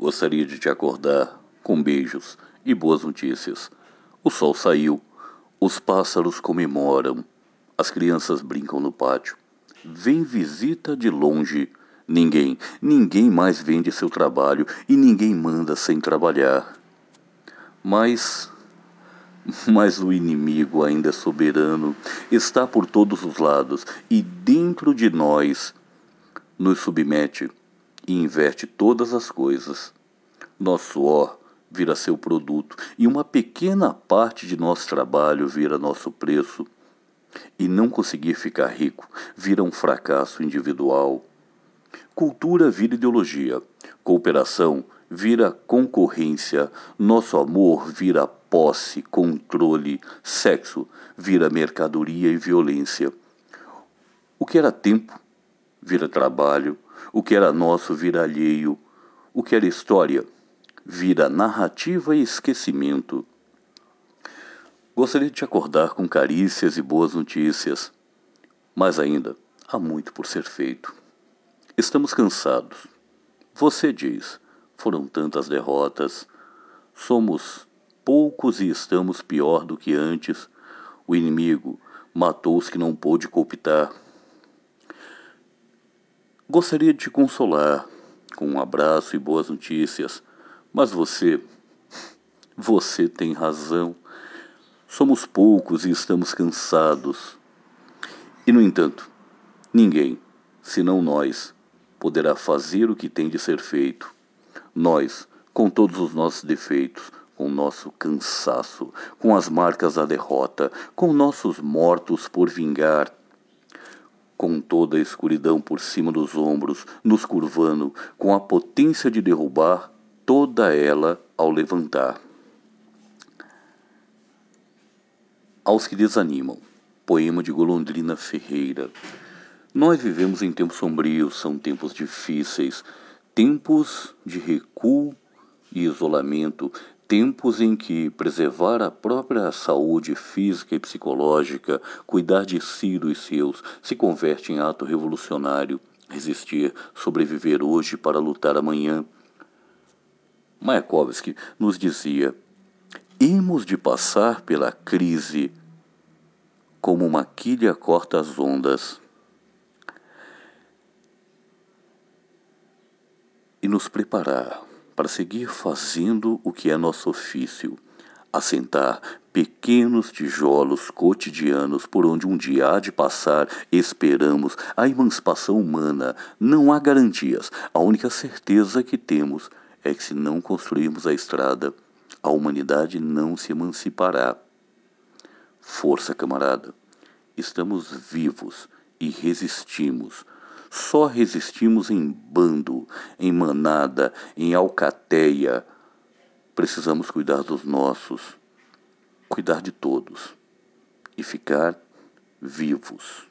Gostaria de te acordar com beijos e boas notícias. O sol saiu, os pássaros comemoram, as crianças brincam no pátio. Vem visita de longe. Ninguém, ninguém mais vende seu trabalho e ninguém manda sem trabalhar. Mas mas o inimigo ainda é soberano, está por todos os lados e dentro de nós nos submete e inverte todas as coisas. Nosso suor vira seu produto e uma pequena parte de nosso trabalho vira nosso preço. E não conseguir ficar rico vira um fracasso individual. Cultura vira ideologia, cooperação vira concorrência, nosso amor vira posse, controle, sexo vira mercadoria e violência. O que era tempo vira trabalho, o que era nosso vira alheio, o que era história vira narrativa e esquecimento. Gostaria de te acordar com carícias e boas notícias, mas ainda há muito por ser feito. Estamos cansados. Você diz, foram tantas derrotas, somos poucos e estamos pior do que antes. O inimigo matou os que não pôde cooptar. Gostaria de te consolar com um abraço e boas notícias, mas você, você tem razão. Somos poucos e estamos cansados. E, no entanto, ninguém, senão nós, poderá fazer o que tem de ser feito. Nós, com todos os nossos defeitos, com nosso cansaço, com as marcas da derrota, com nossos mortos por vingar, com toda a escuridão por cima dos ombros, nos curvando, com a potência de derrubar toda ela ao levantar. Aos que desanimam, poema de Golondrina Ferreira. Nós vivemos em tempos sombrios, são tempos difíceis, tempos de recuo e isolamento, tempos em que preservar a própria saúde física e psicológica, cuidar de si e dos seus, se converte em ato revolucionário. Resistir, sobreviver hoje para lutar amanhã. Mayakovsky nos dizia: hemos de passar pela crise como uma quilha corta as ondas e nos preparar para seguir fazendo o que é nosso ofício, assentar pequenos tijolos cotidianos por onde um dia há de passar, esperamos a emancipação humana. Não há garantias. A única certeza que temos é que se não construirmos a estrada, a humanidade não se emancipará. Força, camarada. Estamos vivos e resistimos só resistimos em bando, em manada, em alcateia. Precisamos cuidar dos nossos, cuidar de todos e ficar vivos.